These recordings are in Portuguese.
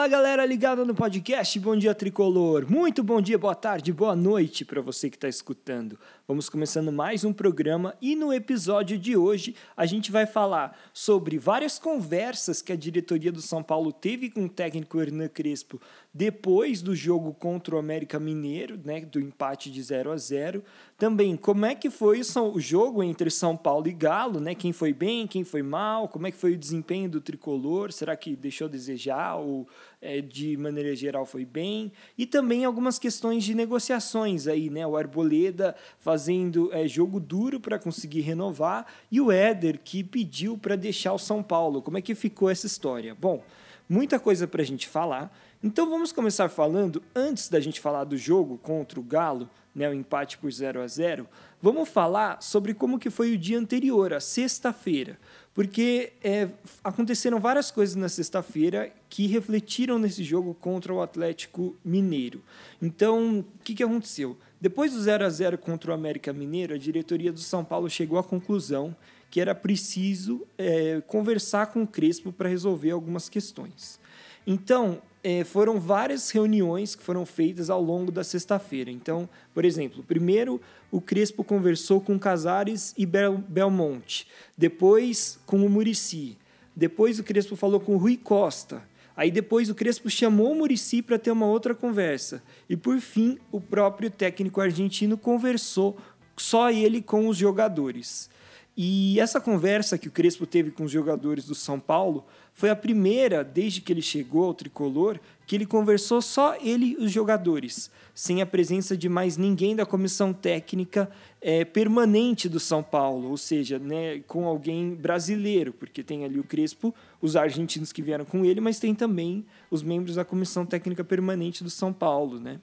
Fala galera ligada no podcast Bom Dia Tricolor. Muito bom dia, boa tarde, boa noite para você que está escutando. Vamos começando mais um programa e no episódio de hoje a gente vai falar sobre várias conversas que a diretoria do São Paulo teve com o técnico Hernan Crespo depois do jogo contra o América Mineiro, né, do empate de 0 a 0. Também como é que foi o jogo entre São Paulo e Galo, né? Quem foi bem, quem foi mal, como é que foi o desempenho do tricolor? Será que deixou a desejar ou é, de maneira geral foi bem? E também algumas questões de negociações aí, né? O Arboleda fazendo é, jogo duro para conseguir renovar e o Éder que pediu para deixar o São Paulo. Como é que ficou essa história? Bom, muita coisa para a gente falar. Então vamos começar falando, antes da gente falar do jogo contra o Galo, né, o empate por 0 a 0 vamos falar sobre como que foi o dia anterior, a sexta-feira. Porque é, aconteceram várias coisas na sexta-feira que refletiram nesse jogo contra o Atlético Mineiro. Então, o que, que aconteceu? Depois do 0 a 0 contra o América Mineiro, a diretoria do São Paulo chegou à conclusão que era preciso é, conversar com o Crespo para resolver algumas questões. Então, é, foram várias reuniões que foram feitas ao longo da sexta-feira. Então, por exemplo, primeiro o Crespo conversou com Casares e Bel Belmonte, depois com o Murici, depois o Crespo falou com o Rui Costa. Aí depois o Crespo chamou o Murici para ter uma outra conversa. E por fim, o próprio técnico argentino conversou só ele com os jogadores. E essa conversa que o Crespo teve com os jogadores do São Paulo foi a primeira, desde que ele chegou ao tricolor, que ele conversou só ele e os jogadores, sem a presença de mais ninguém da comissão técnica é, permanente do São Paulo, ou seja, né, com alguém brasileiro, porque tem ali o Crespo, os argentinos que vieram com ele, mas tem também os membros da comissão técnica permanente do São Paulo, né?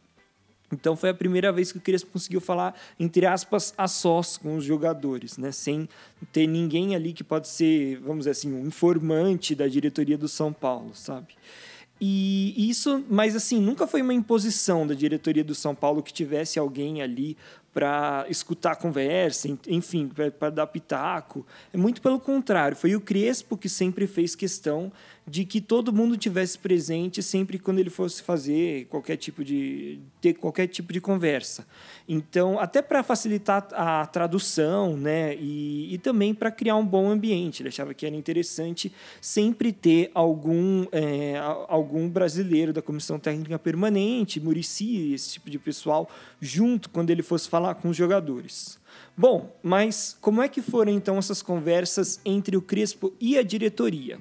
Então foi a primeira vez que o Crespo conseguiu falar, entre aspas, a sós com os jogadores, né? sem ter ninguém ali que pode ser, vamos dizer assim, um informante da diretoria do São Paulo, sabe? E isso, mas assim, nunca foi uma imposição da diretoria do São Paulo que tivesse alguém ali para escutar a conversa, enfim, para dar pitaco. É muito pelo contrário, foi o Crespo que sempre fez questão de que todo mundo tivesse presente sempre quando ele fosse fazer qualquer tipo de ter qualquer tipo de conversa. Então, até para facilitar a tradução, né, e, e também para criar um bom ambiente. Ele achava que era interessante sempre ter algum é, algum brasileiro da comissão técnica permanente, Murici, esse tipo de pessoal junto quando ele fosse falar com os jogadores. Bom, mas como é que foram então essas conversas entre o Crespo e a diretoria?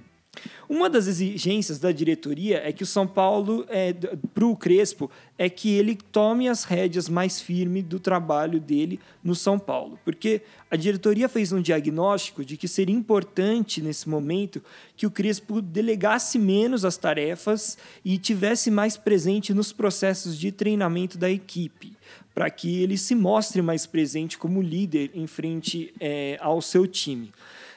Uma das exigências da diretoria é que o São Paulo, é, para o Crespo, é que ele tome as rédeas mais firmes do trabalho dele no São Paulo. Porque a diretoria fez um diagnóstico de que seria importante, nesse momento, que o Crespo delegasse menos as tarefas e tivesse mais presente nos processos de treinamento da equipe, para que ele se mostre mais presente como líder em frente é, ao seu time.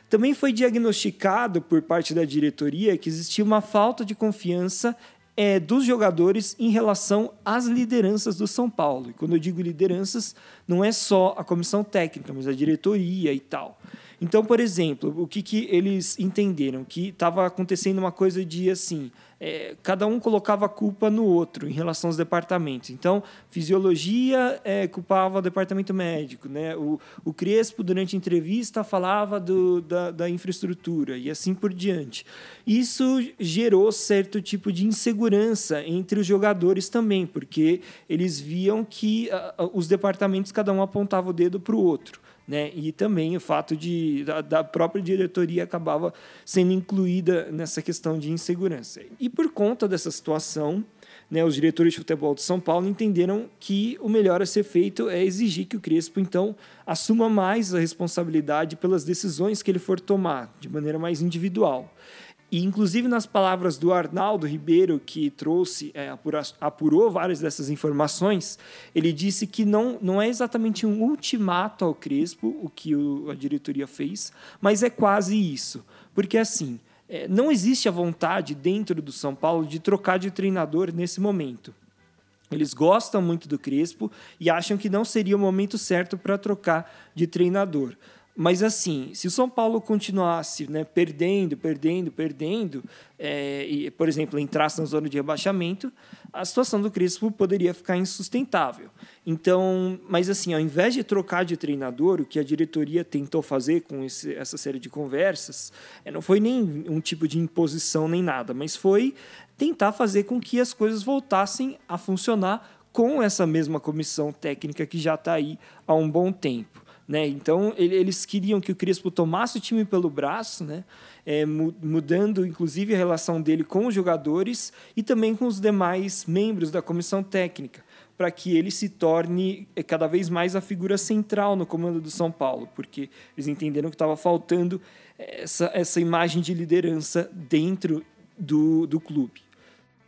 Também foi diagnosticado por parte da diretoria que existia uma falta de confiança é, dos jogadores em relação às lideranças do São Paulo. E quando eu digo lideranças, não é só a comissão técnica, mas a diretoria e tal. Então, por exemplo, o que, que eles entenderam? Que estava acontecendo uma coisa de assim: é, cada um colocava a culpa no outro em relação aos departamentos. Então, fisiologia é, culpava o departamento médico, né? o, o Crespo, durante a entrevista, falava do, da, da infraestrutura e assim por diante. Isso gerou certo tipo de insegurança entre os jogadores também, porque eles viam que uh, os departamentos, cada um apontava o dedo para o outro. Né? E também o fato de da, da, própria diretoria acabava sendo incluída nessa questão de insegurança. E por conta dessa situação, né, os diretores de futebol de São Paulo entenderam que o melhor a ser feito é exigir que o Crespo então assuma mais a responsabilidade pelas decisões que ele for tomar de maneira mais individual. E, inclusive, nas palavras do Arnaldo Ribeiro, que trouxe, é, apurou, várias dessas informações, ele disse que não, não é exatamente um ultimato ao Crespo, o que o, a diretoria fez, mas é quase isso. Porque, assim, é, não existe a vontade dentro do São Paulo de trocar de treinador nesse momento. Eles gostam muito do Crespo e acham que não seria o momento certo para trocar de treinador. Mas assim, se o São Paulo continuasse né, perdendo, perdendo, perdendo, é, e, por exemplo, entrasse na zona de rebaixamento, a situação do Crespo poderia ficar insustentável. Então, mas assim, ao invés de trocar de treinador, o que a diretoria tentou fazer com esse, essa série de conversas, é, não foi nem um tipo de imposição nem nada, mas foi tentar fazer com que as coisas voltassem a funcionar com essa mesma comissão técnica que já está aí há um bom tempo. Né? Então, eles queriam que o Crespo tomasse o time pelo braço, né? É, mudando inclusive a relação dele com os jogadores e também com os demais membros da comissão técnica, para que ele se torne é, cada vez mais a figura central no comando do São Paulo, porque eles entenderam que estava faltando essa, essa imagem de liderança dentro do, do clube.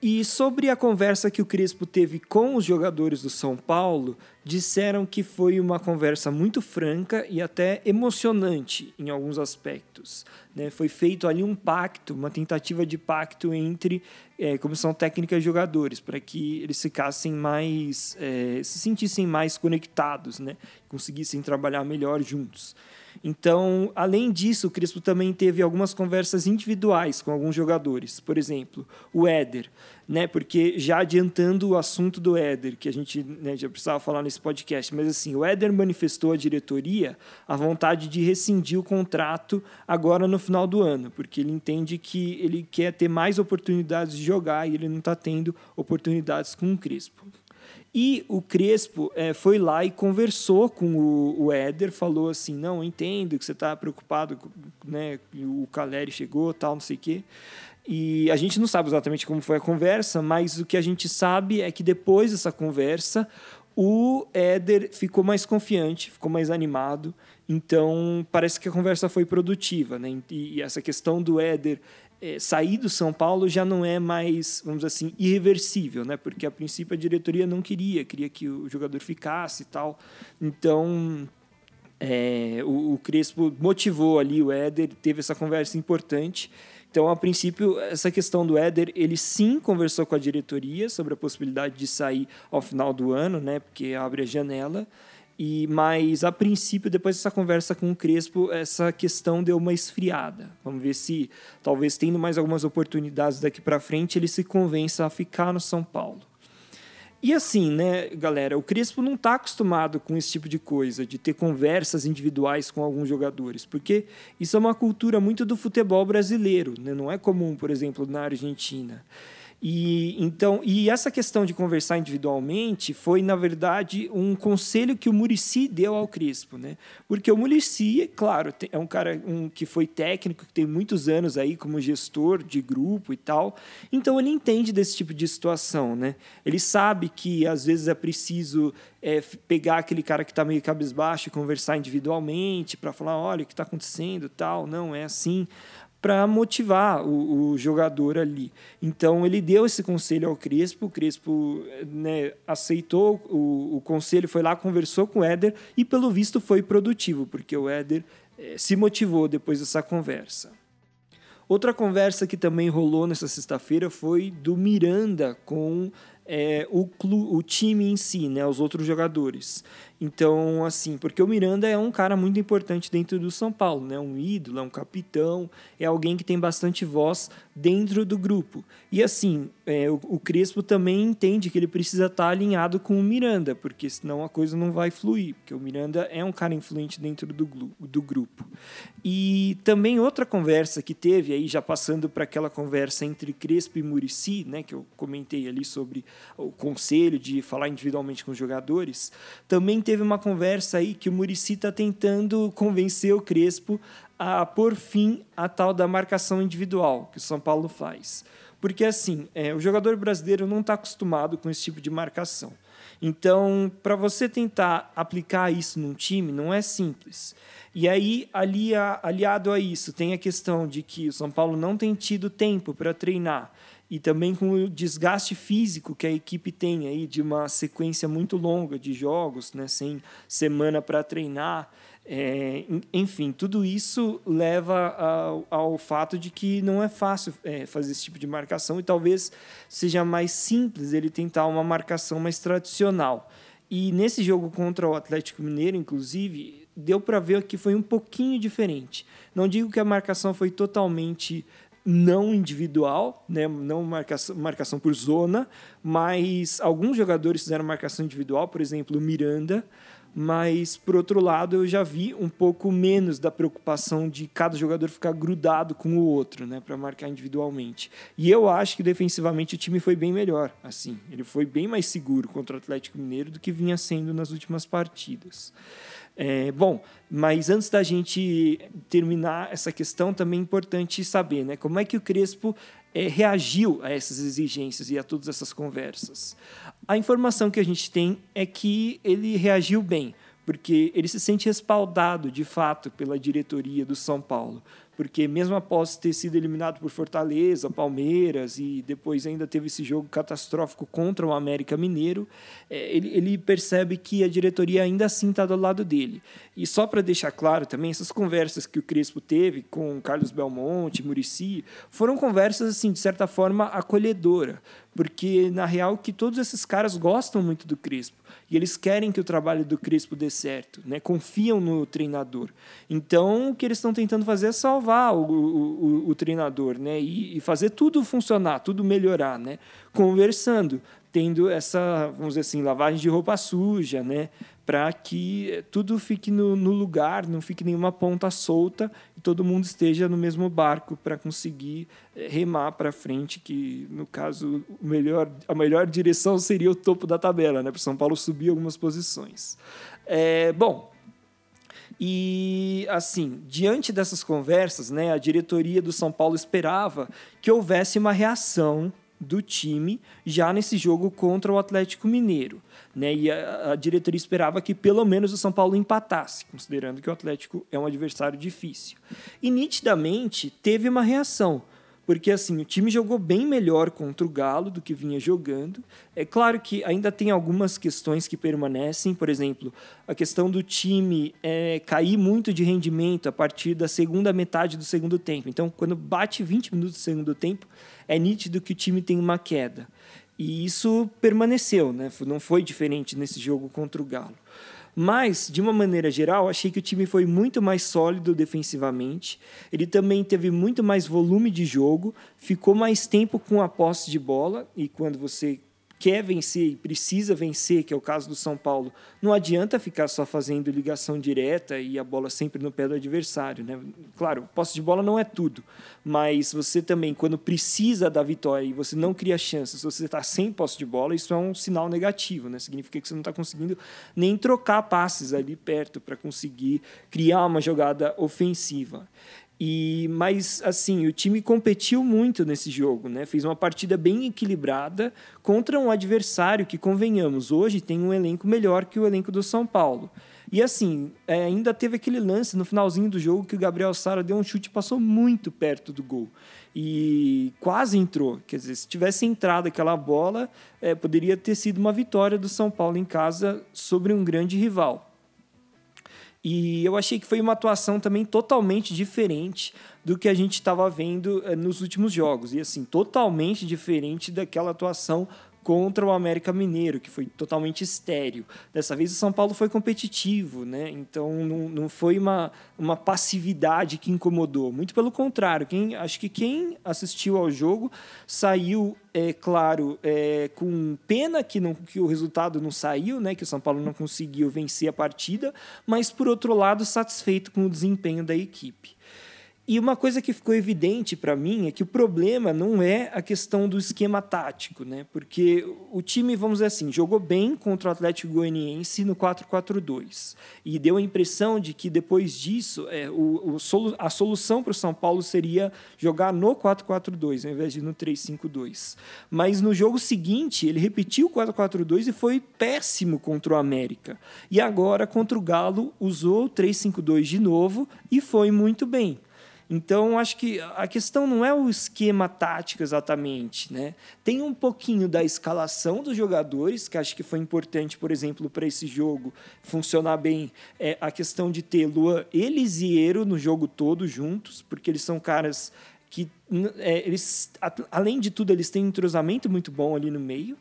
E sobre a conversa que o Crespo teve com os jogadores do São Paulo, disseram que foi uma conversa muito franca e até emocionante em alguns aspectos. Né? Foi feito ali um pacto, uma tentativa de pacto entre é, comissão técnica e jogadores, para que eles ficassem mais, é, se sentissem mais conectados, né? conseguissem trabalhar melhor juntos. Então, além disso, o Crespo também teve algumas conversas individuais com alguns jogadores. Por exemplo, o Éder, né? Porque já adiantando o assunto do Éder, que a gente né, já precisava falar nesse podcast, mas assim, o Éder manifestou à diretoria a vontade de rescindir o contrato agora no final do ano, porque ele entende que ele quer ter mais oportunidades de jogar e ele não está tendo oportunidades com o Crespo. E o Crespo é, foi lá e conversou com o, o Éder, falou assim, não, entendo que você está preocupado, né, o Caleri chegou, tal, não sei o quê. E a gente não sabe exatamente como foi a conversa, mas o que a gente sabe é que depois dessa conversa, o Éder ficou mais confiante, ficou mais animado. Então, parece que a conversa foi produtiva. Né? E essa questão do Éder é, sair do São Paulo já não é mais, vamos dizer assim, irreversível, né? Porque a princípio a diretoria não queria, queria que o jogador ficasse e tal. Então, é, o, o, Crespo motivou ali o Éder, teve essa conversa importante. Então, a princípio, essa questão do Éder, ele sim conversou com a diretoria sobre a possibilidade de sair ao final do ano, né? Porque abre a janela. E, mas, a princípio, depois dessa conversa com o Crespo, essa questão deu uma esfriada. Vamos ver se, talvez tendo mais algumas oportunidades daqui para frente, ele se convença a ficar no São Paulo. E assim, né, galera, o Crespo não está acostumado com esse tipo de coisa, de ter conversas individuais com alguns jogadores, porque isso é uma cultura muito do futebol brasileiro, né? não é comum, por exemplo, na Argentina. E então, e essa questão de conversar individualmente foi, na verdade, um conselho que o Murici deu ao Crespo, né? Porque o Murici, claro, é um cara um, que foi técnico, que tem muitos anos aí como gestor de grupo e tal. Então ele entende desse tipo de situação, né? Ele sabe que às vezes é preciso é, pegar aquele cara que está meio cabisbaixo e conversar individualmente para falar, olha, o que está acontecendo, tal, não é assim para motivar o, o, jogador ali. Então ele deu esse conselho ao Crespo, o Crespo né, aceitou o, o, conselho, foi lá, conversou com o Éder e pelo visto foi produtivo, porque o Éder eh, se motivou depois dessa conversa. Outra conversa que também rolou nessa sexta-feira foi do Miranda com é, o, clu, o time em si, né, os outros jogadores. Então, assim, porque o Miranda é um cara muito importante dentro do São Paulo, né? Um ídolo, é um capitão, é alguém que tem bastante voz dentro do grupo. E assim, é, o, o, Crespo também entende que ele precisa estar alinhado com o Miranda, porque senão a coisa não vai fluir, porque o Miranda é um cara influente dentro do, do grupo. E também outra conversa que teve aí, já passando para aquela conversa entre Crespo e Murici, né, que eu comentei ali sobre o conselho de falar individualmente com os jogadores, também teve uma conversa aí que o Murici está tentando convencer o Crespo a pôr fim à tal da marcação individual que o São Paulo faz. Porque, assim, é, o jogador brasileiro não está acostumado com esse tipo de marcação. Então, para você tentar aplicar isso num time, não é simples. E aí, aliado a isso, tem a questão de que o São Paulo não tem tido tempo para treinar e também com o desgaste físico que a equipe tem aí de uma sequência muito longa de jogos, né, sem semana para treinar. É, enfim, tudo isso leva ao, ao, fato de que não é fácil é, fazer esse tipo de marcação e talvez seja mais simples ele tentar uma marcação mais tradicional. E nesse jogo contra o Atlético Mineiro, inclusive, deu para ver que foi um pouquinho diferente. Não digo que a marcação foi totalmente não individual, né? não marcação, marcação por zona, mas alguns jogadores fizeram marcação individual, por exemplo, o Miranda, mas por outro lado eu já vi um pouco menos da preocupação de cada jogador ficar grudado com o outro, né, para marcar individualmente. E eu acho que defensivamente o time foi bem melhor, assim, ele foi bem mais seguro contra o Atlético Mineiro do que vinha sendo nas últimas partidas. É, bom, mas antes da gente terminar essa questão, também é importante saber né, como é que o Crespo é, reagiu a essas exigências e a todas essas conversas. A informação que a gente tem é que ele reagiu bem, porque ele se sente respaldado de fato pela diretoria do São Paulo porque mesmo após ter sido eliminado por Fortaleza, Palmeiras e depois ainda teve esse jogo catastrófico contra o América Mineiro, é, ele, ele percebe que a diretoria ainda assim está do lado dele. E só para deixar claro também, essas conversas que o Crespo teve com Carlos Belmonte, Murici, foram conversas assim de certa forma acolhedora, porque na real que todos esses caras gostam muito do Crespo e eles querem que o trabalho do Crespo dê certo, né? Confiam no treinador. Então, o que eles estão tentando fazer é salvar o, o, o, o treinador, né? E, e, fazer tudo funcionar, tudo melhorar, né? Conversando, tendo essa, vamos dizer assim, lavagem de roupa suja, né? Para que tudo fique no, no, lugar, não fique nenhuma ponta solta e todo mundo esteja no mesmo barco para conseguir eh, remar para frente, que no caso melhor, a melhor direção seria o topo da tabela, né? Para São Paulo subir algumas posições. É, bom, e, assim, diante dessas conversas, né, a diretoria do São Paulo esperava que houvesse uma reação do time já nesse jogo contra o Atlético Mineiro. Né? E a, a, diretoria esperava que pelo menos o São Paulo empatasse, considerando que o Atlético é um adversário difícil. E nitidamente teve uma reação porque assim o time jogou bem melhor contra o Galo do que vinha jogando. É claro que ainda tem algumas questões que permanecem, por exemplo, a questão do time é, cair muito de rendimento a partir da segunda metade do segundo tempo. Então, quando bate 20 minutos do segundo tempo, é nítido que o time tem uma queda. E isso permaneceu, né? não foi diferente nesse jogo contra o Galo. Mas, de uma maneira geral, achei que o time foi muito mais sólido defensivamente. Ele também teve muito mais volume de jogo, ficou mais tempo com a posse de bola. E quando você quer vencer e precisa vencer, que é o caso do São Paulo, não adianta ficar só fazendo ligação direta e a bola sempre no pé do adversário. Né? Claro, posse de bola não é tudo, mas você também, quando precisa da vitória e você não cria chances, você está sem posse de bola, isso é um sinal negativo. Né? Significa que você não está conseguindo nem trocar passes ali perto para conseguir criar uma jogada ofensiva. E mas assim, o time competiu muito nesse jogo, né? Fez uma partida bem equilibrada contra um adversário que convenhamos, hoje tem um elenco melhor que o elenco do São Paulo. E assim, é, ainda teve aquele lance no finalzinho do jogo que o Gabriel Sara deu um chute e passou muito perto do gol. E quase entrou. Quer dizer, se tivesse entrado aquela bola, é, poderia ter sido uma vitória do São Paulo em casa sobre um grande rival. E eu achei que foi uma atuação também totalmente diferente do que a gente estava vendo eh, nos últimos jogos. E assim, totalmente diferente daquela atuação contra o América Mineiro, que foi totalmente estéreo. Dessa vez o São Paulo foi competitivo, né? então não, não foi uma, uma passividade que incomodou. Muito pelo contrário, quem, acho que quem assistiu ao jogo saiu, é claro, é, com pena que, não, que o resultado não saiu, né? que o São Paulo não conseguiu vencer a partida, mas por outro lado satisfeito com o desempenho da equipe. E uma coisa que ficou evidente para mim é que o problema não é a questão do esquema tático, né? Porque o time, vamos dizer assim, jogou bem contra o Atlético Goianiense no 4-4-2 e deu a impressão de que depois disso é, o, o a solução para o São Paulo seria jogar no 4-4-2 ao invés de no 3-5-2. Mas no jogo seguinte ele repetiu o 4-4-2 e foi péssimo contra o América. E agora contra o Galo usou o 3-5-2 de novo e foi muito bem. Então, acho que a questão não é o esquema tático exatamente. Né? Tem um pouquinho da escalação dos jogadores, que acho que foi importante, por exemplo, para esse jogo funcionar bem, é a questão de ter Luan e Lisieiro no jogo todo juntos, porque eles são caras que, é, eles, além de tudo, eles têm um entrosamento muito bom ali no meio.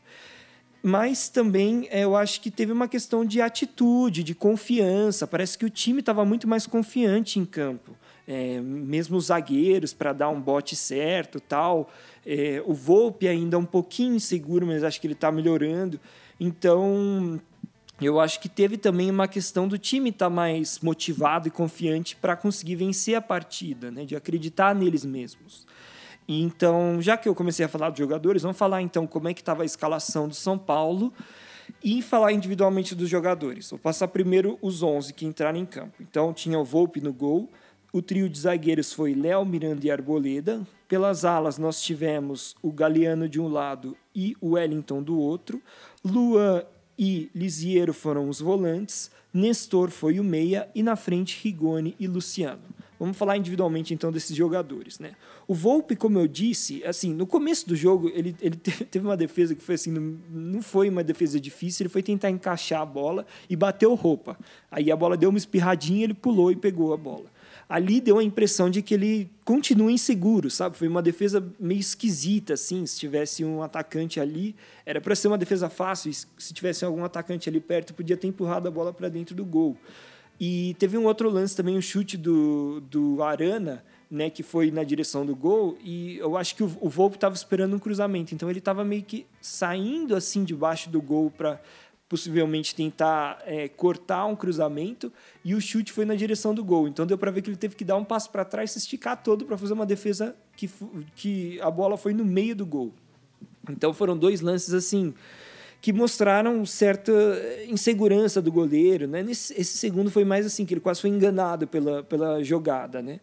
mas também é, eu acho que teve uma questão de atitude, de confiança. Parece que o time estava muito mais confiante em campo. É, mesmo os zagueiros para dar um bote certo tal. É, o Volpe ainda um pouquinho inseguro, mas acho que ele está melhorando. Então, eu acho que teve também uma questão do time estar tá mais motivado e confiante para conseguir vencer a partida, né? de acreditar neles mesmos. Então, já que eu comecei a falar dos jogadores, vamos falar então como é que estava a escalação do São Paulo e falar individualmente dos jogadores. Vou passar primeiro os 11 que entraram em campo. Então, tinha o Volpe no gol, o trio de zagueiros foi Léo, Miranda e Arboleda. Pelas alas, nós tivemos o Galeano de um lado e o Wellington do outro. Luan e Lisiero foram os volantes. Nestor foi o meia e na frente Rigoni e Luciano. Vamos falar individualmente então desses jogadores, né? O Volpe, como eu disse, assim, no começo do jogo ele, ele teve uma defesa que foi assim, não, foi uma defesa difícil, ele foi tentar encaixar a bola e bateu roupa. Aí a bola deu uma espirradinha, ele pulou e pegou a bola. Ali deu a impressão de que ele continua inseguro, sabe? Foi uma defesa meio esquisita, assim. Se tivesse um atacante ali, era para ser uma defesa fácil. Se tivesse algum atacante ali perto, podia ter empurrado a bola para dentro do gol. E teve um outro lance também, um chute do, do Arana, né, que foi na direção do gol, e eu acho que o, o Volpe estava esperando um cruzamento, então ele estava meio que saindo assim debaixo do gol para possivelmente tentar é, cortar um cruzamento, e o chute foi na direção do gol. Então deu para ver que ele teve que dar um passo para trás, se esticar todo para fazer uma defesa que, que a bola foi no meio do gol. Então foram dois lances assim que mostraram certa insegurança do goleiro, né? Nesse, esse segundo foi mais assim que ele quase foi enganado pela, pela jogada, né?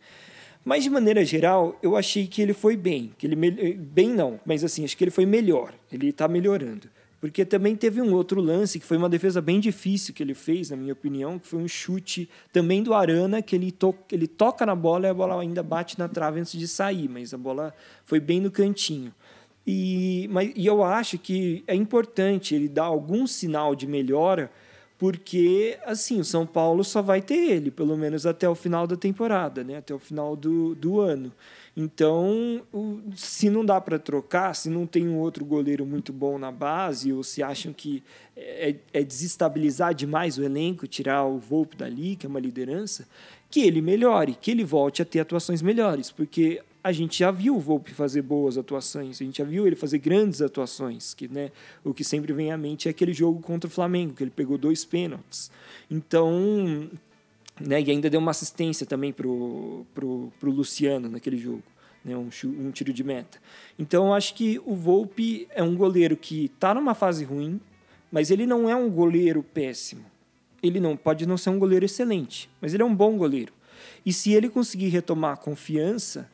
Mas de maneira geral, eu achei que ele foi bem, que ele bem não, mas assim acho que ele foi melhor. Ele está melhorando, porque também teve um outro lance que foi uma defesa bem difícil que ele fez, na minha opinião, que foi um chute também do Arana que ele, to ele toca na bola e a bola ainda bate na trave antes de sair, mas a bola foi bem no cantinho. E, mas, e eu acho que é importante ele dar algum sinal de melhora, porque assim o São Paulo só vai ter ele, pelo menos até o final da temporada, né? até o final do, do ano. Então, se não dá para trocar, se não tem um outro goleiro muito bom na base, ou se acham que é, é desestabilizar demais o elenco, tirar o Volpe dali, que é uma liderança, que ele melhore, que ele volte a ter atuações melhores, porque a gente já viu o Volpe fazer boas atuações, a gente já viu ele fazer grandes atuações, que né, o que sempre vem à mente é aquele jogo contra o Flamengo, que ele pegou dois pênaltis. Então, né, e ainda deu uma assistência também pro, pro, pro Luciano naquele jogo, né, um, um tiro de meta. Então, acho que o Volpe é um goleiro que está numa fase ruim, mas ele não é um goleiro péssimo. Ele não pode não ser um goleiro excelente, mas ele é um bom goleiro. E se ele conseguir retomar a confiança,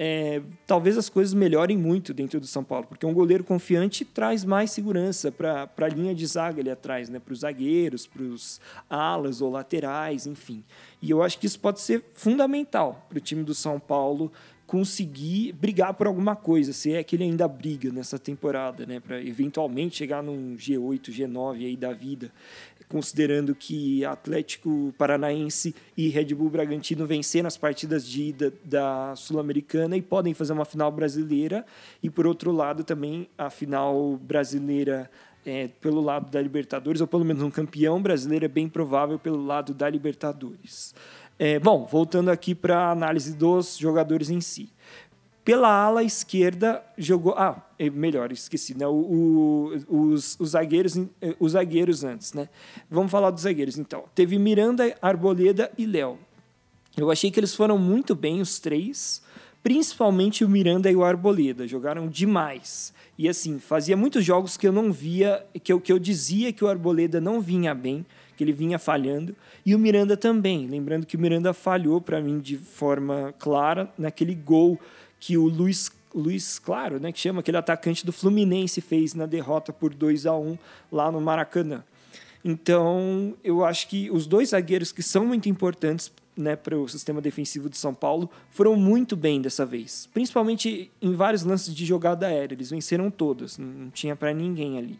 é, talvez as coisas melhorem muito dentro do São Paulo, porque um goleiro confiante traz mais segurança para a linha de zaga ali atrás, né? para os zagueiros, para os alas ou laterais, enfim. E eu acho que isso pode ser fundamental para o time do São Paulo conseguir brigar por alguma coisa, se é que ele ainda briga nessa temporada, né, para eventualmente chegar num G8, G9 aí da vida, considerando que Atlético Paranaense e Red Bull Bragantino venceram as partidas de ida da Sul-Americana e podem fazer uma final brasileira, e por outro lado também a final brasileira é, pelo lado da Libertadores, ou pelo menos um campeão brasileiro é bem provável pelo lado da Libertadores. É, bom, voltando aqui para a análise dos jogadores em si. Pela ala esquerda jogou. Ah, é, melhor, esqueci, né? O, o, os, os, zagueiros, os zagueiros antes, né? Vamos falar dos zagueiros então. Teve Miranda, Arboleda e Léo. Eu achei que eles foram muito bem, os três. Principalmente o Miranda e o Arboleda. Jogaram demais. E assim, fazia muitos jogos que eu não via, que eu, que eu dizia que o Arboleda não vinha bem que ele vinha falhando, e o Miranda também. Lembrando que o Miranda falhou para mim de forma clara naquele gol que o Luiz Luiz Claro, né, que chama aquele atacante do Fluminense fez na derrota por 2 a 1 lá no Maracanã. Então, eu acho que os dois zagueiros que são muito importantes né, para o sistema defensivo de São Paulo foram muito bem dessa vez, principalmente em vários lances de jogada aérea. Eles venceram todas, não tinha para ninguém ali.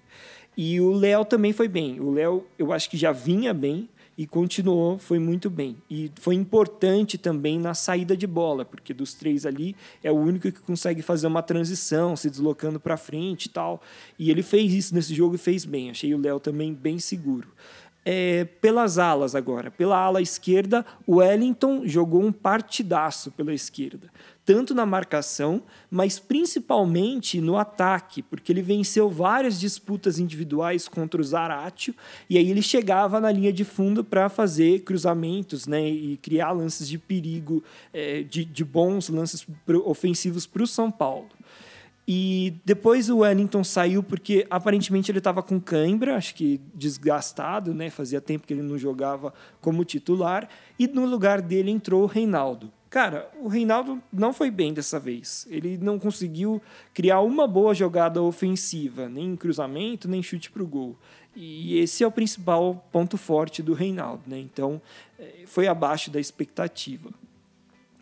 E o Léo também foi bem. O Léo, eu acho que já vinha bem. E continuou, foi muito bem. E foi importante também na saída de bola, porque dos três ali é o único que consegue fazer uma transição, se deslocando para frente e tal. E ele fez isso nesse jogo e fez bem. Achei o Léo também bem seguro. É, pelas alas agora. Pela ala esquerda, o Wellington jogou um partidaço pela esquerda tanto na marcação, mas principalmente no ataque, porque ele venceu várias disputas individuais contra o Zaratio, e aí ele chegava na linha de fundo para fazer cruzamentos né, e criar lances de perigo, é, de, de bons lances ofensivos para o São Paulo. E depois o Wellington saiu porque aparentemente ele estava com cãibra, acho que desgastado, né? Fazia tempo que ele não jogava como titular. E no lugar dele entrou o Reinaldo. Cara, o Reinaldo não foi bem dessa vez. Ele não conseguiu criar uma boa jogada ofensiva, nem cruzamento, nem chute para o gol. E esse é o principal ponto forte do Reinaldo, né? Então, é, foi abaixo da expectativa.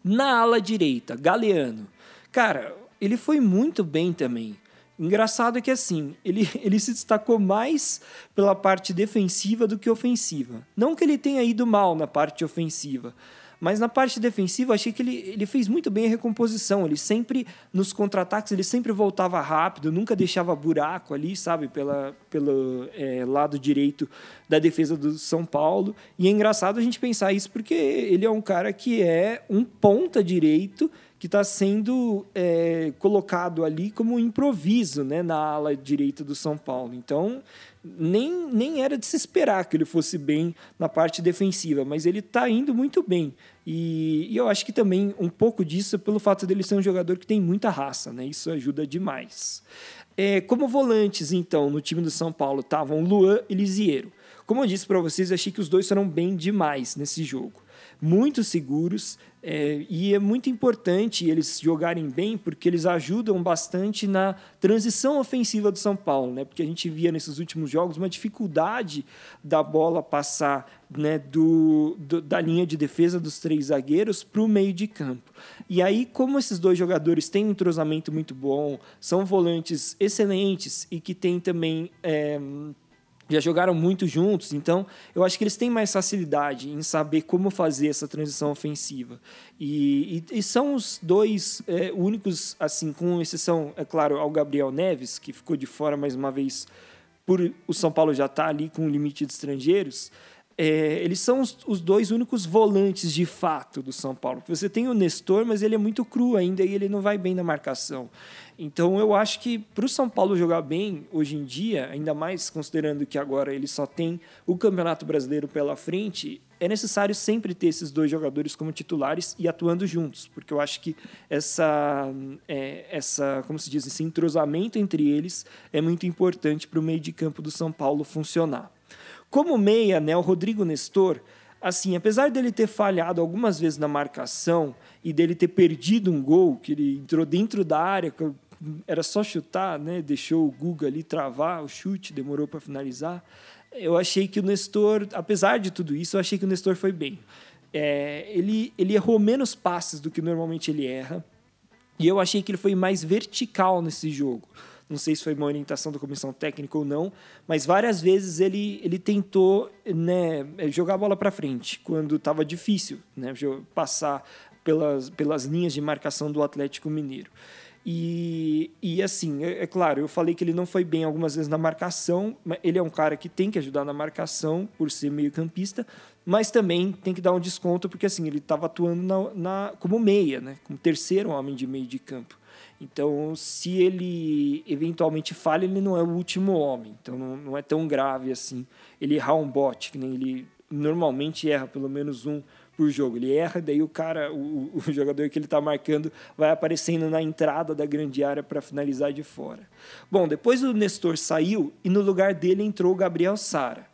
Na ala direita, Galeano. Cara, ele foi muito bem também. Engraçado é que assim, ele, ele se destacou mais pela parte defensiva do que ofensiva. Não que ele tenha ido mal na parte ofensiva, mas na parte defensiva, achei que ele, ele fez muito bem a recomposição. Ele sempre, nos contra-ataques, ele sempre voltava rápido, nunca deixava buraco ali, sabe, pela, pelo é, lado direito da defesa do São Paulo. E é engraçado a gente pensar isso porque ele é um cara que é um ponta direito que está sendo é, colocado ali como um improviso né, na ala direita do São Paulo. Então, nem, nem era de se esperar que ele fosse bem na parte defensiva, mas ele está indo muito bem. E, e, eu acho que também um pouco disso é pelo fato dele ser um jogador que tem muita raça, né? Isso ajuda demais. É, como volantes, então, no time do São Paulo estavam Luan e Lisiero. Como eu disse para vocês, achei que os dois foram bem demais nesse jogo muito seguros é, e é muito importante eles jogarem bem porque eles ajudam bastante na transição ofensiva do São Paulo, né? Porque a gente via nesses últimos jogos uma dificuldade da bola passar né, do, do da linha de defesa dos três zagueiros para o meio de campo. E aí, como esses dois jogadores têm um entrosamento muito bom, são volantes excelentes e que têm também é, já jogaram muito juntos, então eu acho que eles têm mais facilidade em saber como fazer essa transição ofensiva. E, e, e são os dois é, únicos, assim, com exceção, é claro, ao Gabriel Neves, que ficou de fora mais uma vez por o São Paulo já estar tá ali com o limite de estrangeiros. É, eles são os, os, dois únicos volantes de fato do São Paulo. Você tem o Nestor, mas ele é muito cru ainda e ele não vai bem na marcação. Então eu acho que para o São Paulo jogar bem hoje em dia, ainda mais considerando que agora ele só tem o Campeonato Brasileiro pela frente, é necessário sempre ter esses dois jogadores como titulares e atuando juntos, porque eu acho que essa, é, essa como se diz, esse entrosamento entre eles é muito importante para o meio de campo do São Paulo funcionar. Como meia, né, o Rodrigo Nestor, assim, apesar dele ter falhado algumas vezes na marcação e dele ter perdido um gol, que ele entrou dentro da área, era só chutar, né, deixou o Guga ali travar o chute, demorou para finalizar. Eu achei que o Nestor, apesar de tudo isso, eu achei que o Nestor foi bem. É, ele, ele errou menos passes do que normalmente ele erra. E eu achei que ele foi mais vertical nesse jogo não sei se foi uma orientação da comissão técnica ou não, mas várias vezes ele, ele tentou né, jogar a bola para frente, quando estava difícil né, passar pelas, pelas linhas de marcação do Atlético Mineiro. E, e assim, é, é, claro, eu falei que ele não foi bem algumas vezes na marcação, ele é um cara que tem que ajudar na marcação por ser meio-campista, mas também tem que dar um desconto, porque assim, ele estava atuando na, na, como meia, né, como terceiro homem de meio de campo. Então, se ele eventualmente falha, ele não é o último homem. Então, não, não é tão grave assim ele errar um bote, que nem ele normalmente erra pelo menos um por jogo. Ele erra, daí o cara, o, o jogador que ele está marcando, vai aparecendo na entrada da grande área para finalizar de fora. Bom, depois o Nestor saiu e no lugar dele entrou o Gabriel Sara.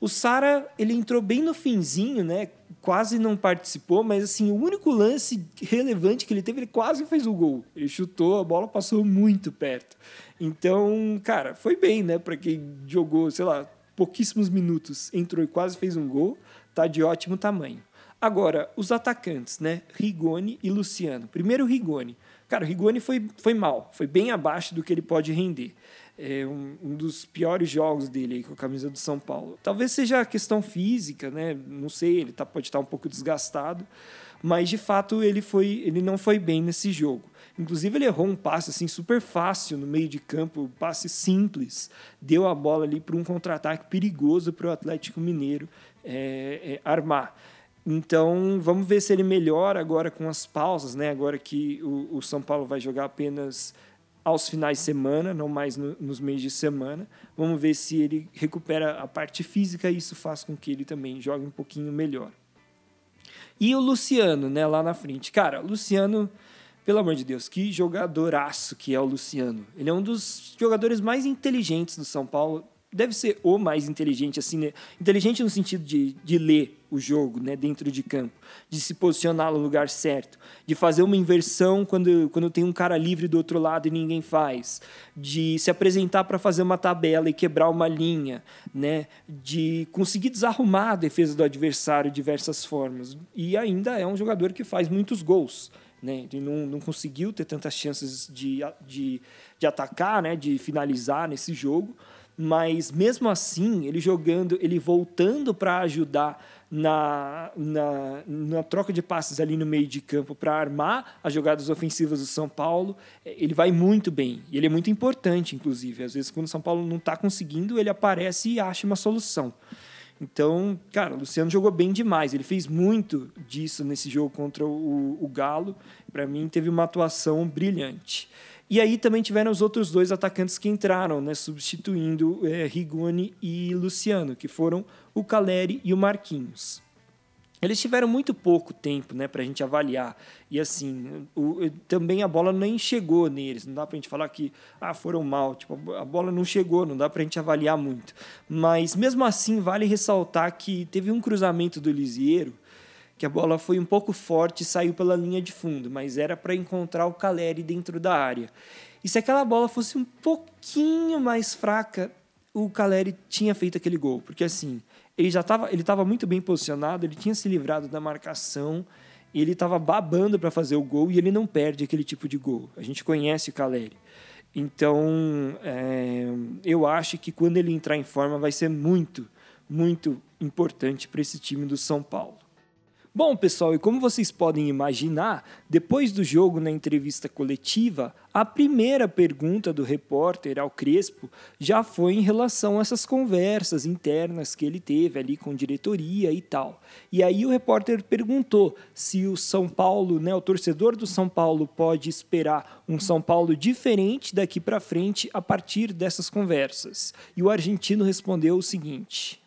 O Sara, ele entrou bem no finzinho, né? Quase não participou, mas assim, o único lance relevante que ele teve, ele quase fez o gol. Ele chutou, a bola passou muito perto. Então, cara, foi bem, né? Para quem jogou, sei lá, pouquíssimos minutos, entrou e quase fez um gol, tá de ótimo tamanho. Agora, os atacantes, né? Rigoni e Luciano. Primeiro, Rigoni. Cara, o Rigoni foi, foi mal, foi bem abaixo do que ele pode render. é um, um, dos piores jogos dele aí, com a camisa do São Paulo. Talvez seja a questão física, né? Não sei, ele tá, pode estar um pouco desgastado, mas de fato ele foi, ele não foi bem nesse jogo. Inclusive ele errou um passe assim super fácil no meio de campo, um passe simples, deu a bola ali para um contra-ataque perigoso para o Atlético Mineiro é, é, armar. Então vamos ver se ele melhora agora com as pausas, né? Agora que o, o São Paulo vai jogar apenas aos finais de semana, não mais no, nos meios de semana. Vamos ver se ele recupera a parte física e isso faz com que ele também jogue um pouquinho melhor. E o Luciano, né, lá na frente. Cara, Luciano, pelo amor de Deus, que jogadoraço que é o Luciano. Ele é um dos jogadores mais inteligentes do São Paulo deve ser o mais inteligente, assim, né? inteligente no sentido de, de ler o jogo, né, dentro de campo, de se posicionar no lugar certo, de fazer uma inversão quando, quando tem um cara livre do outro lado e ninguém faz, de se apresentar para fazer uma tabela e quebrar uma linha, né, de conseguir desarrumar a defesa do adversário de diversas formas. E ainda é um jogador que faz muitos gols. Né? Ele não, não conseguiu ter tantas chances de, de, de atacar, né? de finalizar nesse jogo, mas mesmo assim, ele jogando, ele voltando para ajudar na, na, na, troca de passes ali no meio de campo para armar as jogadas ofensivas do São Paulo, é, ele vai muito bem. E ele é muito importante, inclusive. Às vezes, quando o São Paulo não está conseguindo, ele aparece e acha uma solução. Então, cara, o Luciano jogou bem demais. Ele fez muito disso nesse jogo contra o, o Galo. Para mim, teve uma atuação brilhante. E aí também tiveram os outros dois atacantes que entraram, né, substituindo é, Rigoni e Luciano, que foram o Caleri e o Marquinhos. Eles tiveram muito pouco tempo né, para a gente avaliar. E assim, o, também a bola nem chegou neles. Não dá para a gente falar que ah, foram mal. Tipo, a bola não chegou, não dá para a gente avaliar muito. Mas mesmo assim, vale ressaltar que teve um cruzamento do Lisieiro que a bola foi um pouco forte e saiu pela linha de fundo, mas era para encontrar o Caleri dentro da área. E se aquela bola fosse um pouquinho mais fraca, o Caleri tinha feito aquele gol, porque assim, ele já estava ele tava muito bem posicionado, ele tinha se livrado da marcação, ele estava babando para fazer o gol e ele não perde aquele tipo de gol. A gente conhece o Caleri. Então, é, eu acho que quando ele entrar em forma vai ser muito, muito importante para esse time do São Paulo. Bom, pessoal, e como vocês podem imaginar, depois do jogo na entrevista coletiva, a primeira pergunta do repórter ao Crespo já foi em relação a essas conversas internas que ele teve ali com diretoria e tal. E aí o repórter perguntou se o São Paulo, né, o torcedor do São Paulo pode esperar um São Paulo diferente daqui para frente a partir dessas conversas. E o argentino respondeu o seguinte: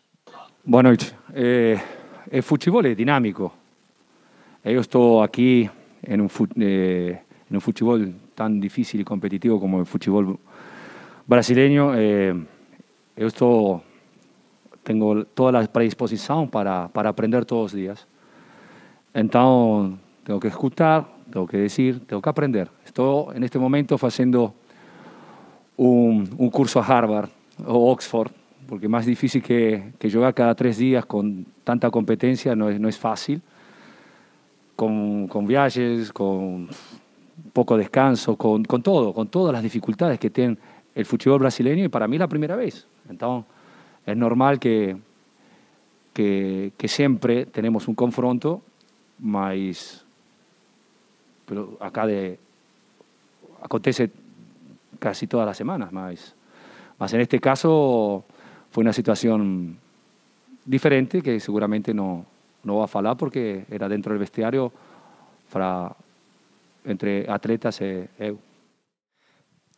Boa noite. Eh... el fútbol es dinámico. Yo estoy aquí en un, eh, en un fútbol tan difícil y competitivo como el fútbol brasileño. Eh, yo estoy, tengo toda la predisposición para, para aprender todos los días. Entonces, tengo que escuchar, tengo que decir, tengo que aprender. Estoy en este momento haciendo un, un curso a Harvard o Oxford porque más difícil que, que jugar cada tres días con tanta competencia no es, no es fácil, con, con viajes, con poco descanso, con, con, todo, con todas las dificultades que tiene el fútbol brasileño y para mí la primera vez. Entonces es normal que, que, que siempre tenemos un confronto, mas, pero acá de, acontece casi todas las semanas, más, más en este caso fue una situación diferente que seguramente no, no va a falar porque era dentro del vestiario para, entre atletas e eu.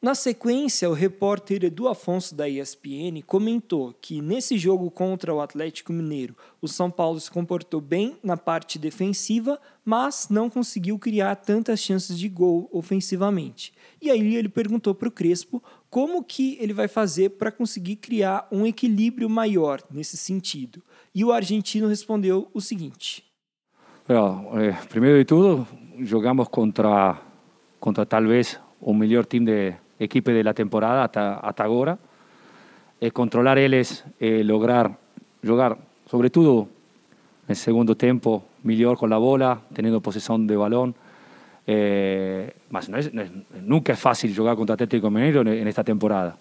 Na sequência, o repórter Edu Afonso da ESPN comentou que nesse jogo contra o Atlético Mineiro, o São Paulo se comportou bem na parte defensiva, mas não conseguiu criar tantas chances de gol ofensivamente. E aí ele perguntou para o Crespo como que ele vai fazer para conseguir criar um equilíbrio maior nesse sentido. E o argentino respondeu o seguinte: eh, primeiro de tudo, jogamos contra contra talvez o melhor time de equipe de la temporada hasta, hasta ahora. Eh, controlar ellos, eh, lograr jugar, sobre todo en el segundo tiempo, mejor con la bola, teniendo posesión de balón. Eh, más no es, no es, nunca es fácil jugar contra Atlético Mineiro en, esta temporada.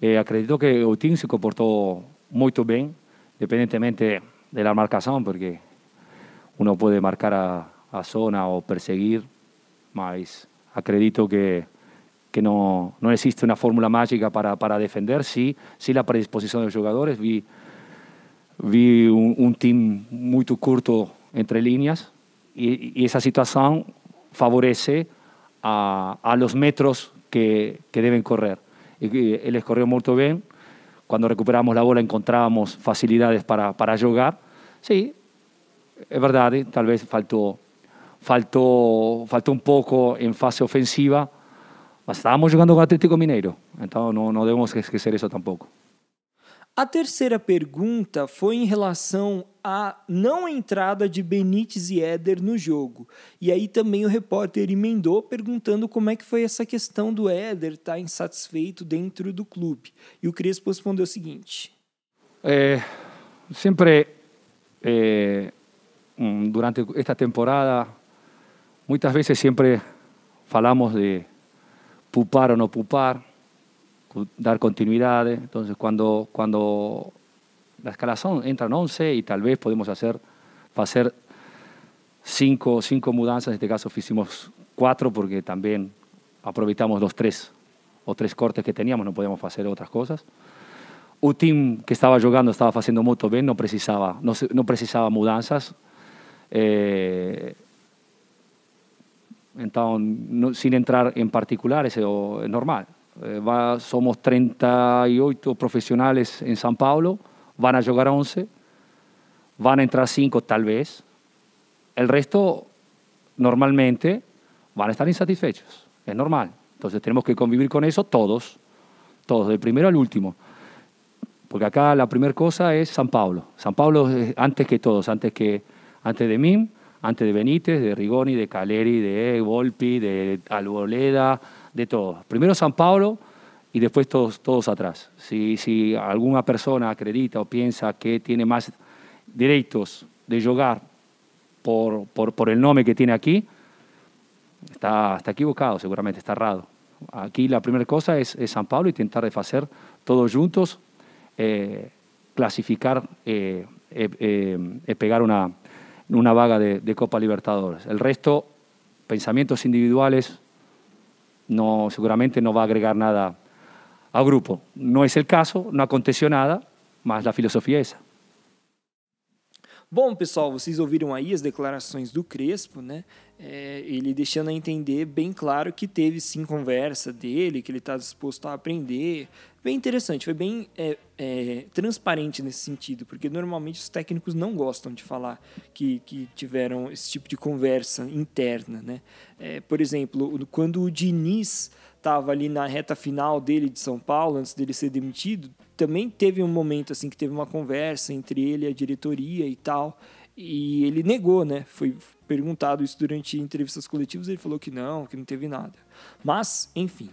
Eh, acredito que o time se comportou muito bem, independentemente da marcação, porque uno pode marcar a, a zona ou perseguir, mas acredito que que no, no existe una fórmula mágica para, para defender, sí, sí la predisposición de los jugadores. Vi, vi un, un team muy curto entre líneas y, y esa situación favorece a, los metros que, que, deben correr. Él corrió muy bien. Cuando recuperamos la bola encontrábamos facilidades para, para jugar. Sí, es verdad, tal vez faltó, faltó, faltó un poco en fase ofensiva Mas estávamos jogando com o Atlético Mineiro, então não, não devemos esquecer isso tampouco. A terceira pergunta foi em relação à não entrada de Benítez e Éder no jogo. E aí também o repórter emendou perguntando como é que foi essa questão do Éder estar tá insatisfeito dentro do clube. E o Crespo respondeu o seguinte. É, sempre é, durante esta temporada, muitas vezes sempre falamos de pupar o no pupar, dar continuidad. Entonces, cuando, cuando la escalación entra en 11 y tal vez podemos hacer, hacer cinco, cinco mudanzas, en este caso hicimos cuatro porque también aprovechamos los tres o tres cortes que teníamos, no podíamos hacer otras cosas. Un team que estaba jugando estaba haciendo muy bien, no precisaba, no, no precisaba mudanzas. Eh, entonces, sin entrar en particulares, es normal. Eh, somos 38 profesionales en San Paulo, van a jugar 11, van a entrar 5 tal vez. El resto, normalmente, van a estar insatisfechos. Es normal. Entonces tenemos que convivir con eso todos, todos, del primero al último. Porque acá la primera cosa es San Paulo. San Paulo es antes que todos, antes, que, antes de mí antes de Benítez, de Rigoni, de Caleri, de Volpi, de Alboleda, de todos. Primero San Paulo y después todos, todos atrás. Si, si alguna persona acredita o piensa que tiene más derechos de jugar por, por, por, el nombre que tiene aquí, está, está equivocado, seguramente está errado. Aquí la primera cosa es, San Paulo y intentar de hacer todos juntos, eh, clasificar, eh, eh, pegar una, una vaga de, Copa Libertadores. El resto, pensamientos individuales, no, seguramente no va a agregar nada ao grupo. Não é esse o caso, não aconteceu nada, mas a filosofia é essa. Bom, pessoal, vocês ouviram aí as declarações do Crespo, né? É, ele deixando a entender bem claro que teve sim conversa dele, que ele está disposto a aprender. Bem interessante, foi bem é, é, transparente nesse sentido, porque normalmente os técnicos não gostam de falar que, que tiveram esse tipo de conversa interna, né? É, por exemplo, quando o Diniz estava ali na reta final dele de São Paulo, antes dele ser demitido, também teve um momento assim que teve uma conversa entre ele e a diretoria e tal, e ele negou, né? Foi perguntado isso durante entrevistas coletivas, ele falou que não, que não teve nada. Mas, enfim,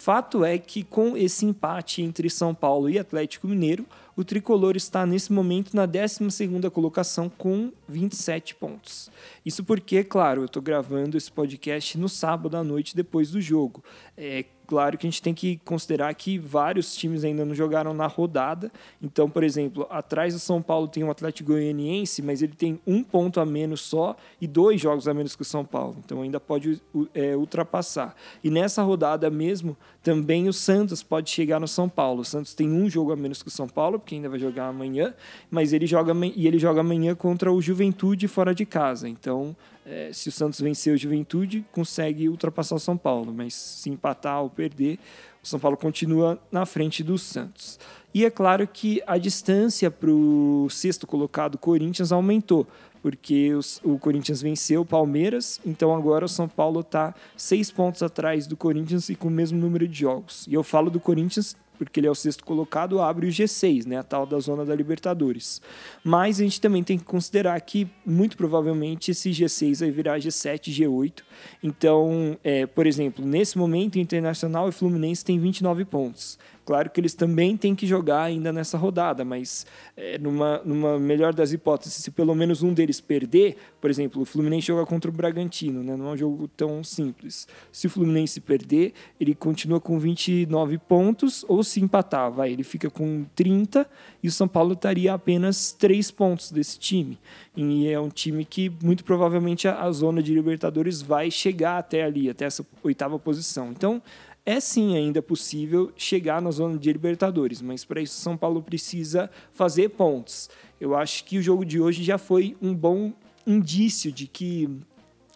Fato é que com esse empate entre São Paulo e Atlético Mineiro, o tricolor está nesse momento na 12ª colocação com 27 pontos. Isso porque, claro, eu estou gravando esse podcast no sábado à noite depois do jogo. É claro que a gente tem que considerar que vários times ainda não jogaram na rodada. Então, por exemplo, atrás do São Paulo tem o Atlético Goianiense, mas ele tem um ponto a menos só e dois jogos a menos que o São Paulo. Então ainda pode é, ultrapassar. E nessa rodada mesmo, também o Santos pode chegar no São Paulo. O Santos tem um jogo a menos que o São Paulo, porque ainda vai jogar amanhã, mas ele joga e ele joga amanhã contra o Juventude fora de casa. Então é, se o Santos vencer o Juventude, consegue ultrapassar o São Paulo, mas se empatar ou perder, o São Paulo continua na frente do Santos. E é claro que a distância para o sexto colocado Corinthians aumentou, porque o Corinthians venceu o Palmeiras, então agora o São Paulo está seis pontos atrás do Corinthians e com o mesmo número de jogos. E eu falo do Corinthians porque ele é o sexto colocado, abre o G6, né, a tal da zona da Libertadores. Mas a gente também tem que considerar que, muito provavelmente, esse G6 vai virar G7, G8. Então, é, por exemplo, nesse momento, Internacional e Fluminense têm 29 pontos. Claro que eles também têm que jogar ainda nessa rodada, mas é, numa, numa melhor das hipóteses, se pelo menos um deles perder, por exemplo, o Fluminense joga contra o Bragantino, né? não é um jogo tão simples. Se o Fluminense perder, ele continua com 29 pontos, ou se empatar, vai, ele fica com 30 e o São Paulo estaria apenas 3 pontos desse time. E é um time que muito provavelmente a, a zona de Libertadores vai chegar até ali, até essa oitava posição. Então, é sim ainda possível chegar na zona de Libertadores, mas para isso São Paulo precisa fazer pontos. Eu acho que o jogo de hoje já foi um bom indício de que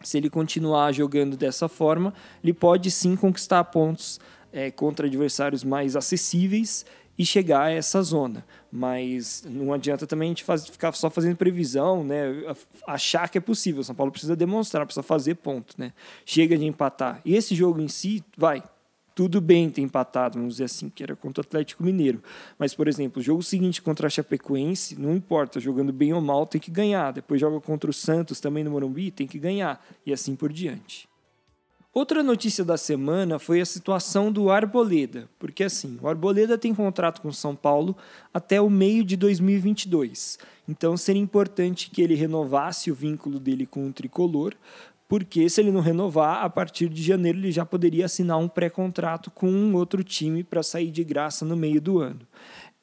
se ele continuar jogando dessa forma, ele pode sim conquistar pontos é, contra adversários mais acessíveis e chegar a essa zona. Mas não adianta também a gente faz, ficar só fazendo previsão, né? achar que é possível. São Paulo precisa demonstrar, precisa fazer ponto. Né? Chega de empatar. E esse jogo em si, vai, tudo bem ter empatado, vamos dizer assim, que era contra o Atlético Mineiro. Mas, por exemplo, o jogo seguinte contra a Chapecoense, não importa, jogando bem ou mal, tem que ganhar. Depois joga contra o Santos, também no Morumbi, tem que ganhar. E assim por diante. Outra notícia da semana foi a situação do Arboleda, porque assim, o Arboleda tem contrato com São Paulo até o meio de 2022. Então seria importante que ele renovasse o vínculo dele com o tricolor, porque se ele não renovar, a partir de janeiro ele já poderia assinar um pré-contrato com um outro time para sair de graça no meio do ano.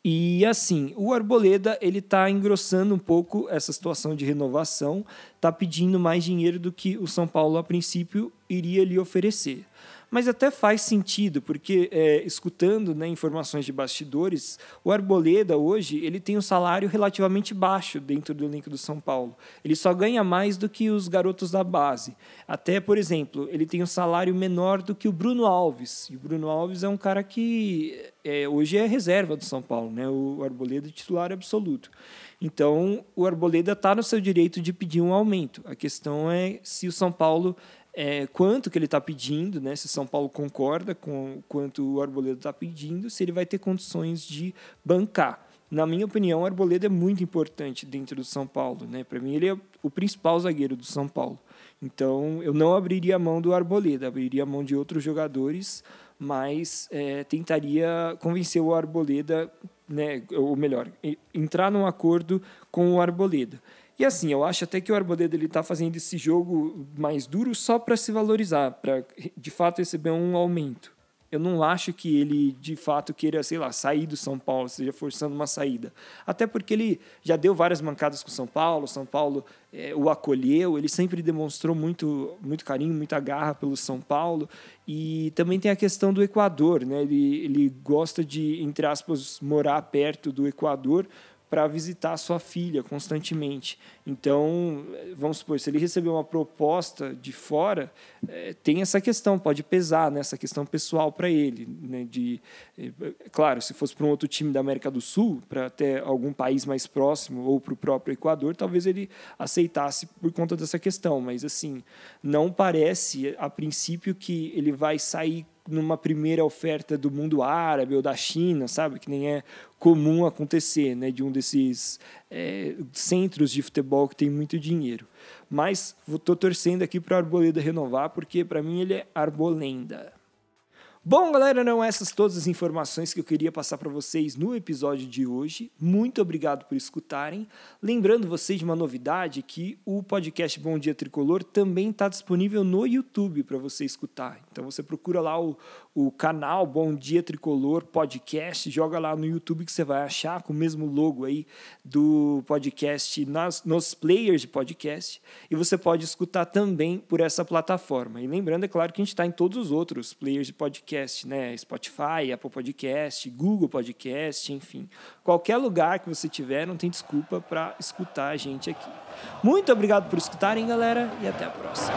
E assim, o Arboleda ele está engrossando um pouco essa situação de renovação, está pedindo mais dinheiro do que o São Paulo a princípio iria lhe oferecer mas até faz sentido, porque é, escutando né, informações de bastidores, o Arboleda hoje ele tem um salário relativamente baixo dentro do elenco do São Paulo. Ele só ganha mais do que os garotos da base. Até, por exemplo, ele tem um salário menor do que o Bruno Alves. E o Bruno Alves é um cara que é, hoje é reserva do São Paulo, né? o Arboleda é titular absoluto. Então, o Arboleda está no seu direito de pedir um aumento. A questão é se o São Paulo é, quanto que ele está pedindo, né? Se São Paulo concorda com quanto o Arboleda está pedindo, se ele vai ter condições de bancar. Na minha opinião, o Arboleda é muito importante dentro do São Paulo, né? Para mim ele é o principal zagueiro do São Paulo. Então eu não abriria a mão do Arboleda, abriria a mão de outros jogadores, mas é, tentaria convencer o Arboleda, né? Ou melhor, entrar num acordo com o Arboleda. E assim, eu acho até que o Arboleda ele está fazendo esse jogo mais duro só para se valorizar, para de fato receber um aumento. Eu não acho que ele de fato queira, sei lá, sair do São Paulo, seja forçando uma saída. Até porque ele já deu várias mancadas com São Paulo, São Paulo é, o acolheu, ele sempre demonstrou muito, muito carinho, muita garra pelo São Paulo. E também tem a questão do Equador, né? Ele, ele gosta de, entre aspas, morar perto do Equador para visitar sua filha constantemente. Então, vamos supor, se ele receber uma proposta de fora, é, tem essa questão, pode pesar nessa né, questão pessoal para ele. Né, de, é, claro, se fosse para um outro time da América do Sul, para até algum país mais próximo, ou para o próprio Equador, talvez ele aceitasse por conta dessa questão. Mas, assim, não parece, a princípio, que ele vai sair numa primeira oferta do mundo árabe ou da China, sabe? Que nem é comum acontecer, né? De um desses é, centros de futebol que tem muito dinheiro. Mas estou torcendo aqui para o Arboleda renovar, porque para mim ele é Arbolenda. Bom, galera, não essas todas as informações que eu queria passar para vocês no episódio de hoje. Muito obrigado por escutarem. Lembrando vocês de uma novidade que o podcast Bom Dia Tricolor também está disponível no YouTube para você escutar. Então você procura lá o, o canal Bom Dia Tricolor Podcast, joga lá no YouTube que você vai achar com o mesmo logo aí do podcast nas, nos players de podcast e você pode escutar também por essa plataforma. E lembrando, é claro, que a gente está em todos os outros players de podcast, né? Spotify, Apple Podcast, Google Podcast, enfim. Qualquer lugar que você tiver, não tem desculpa para escutar a gente aqui. Muito obrigado por escutarem, galera, e até a próxima.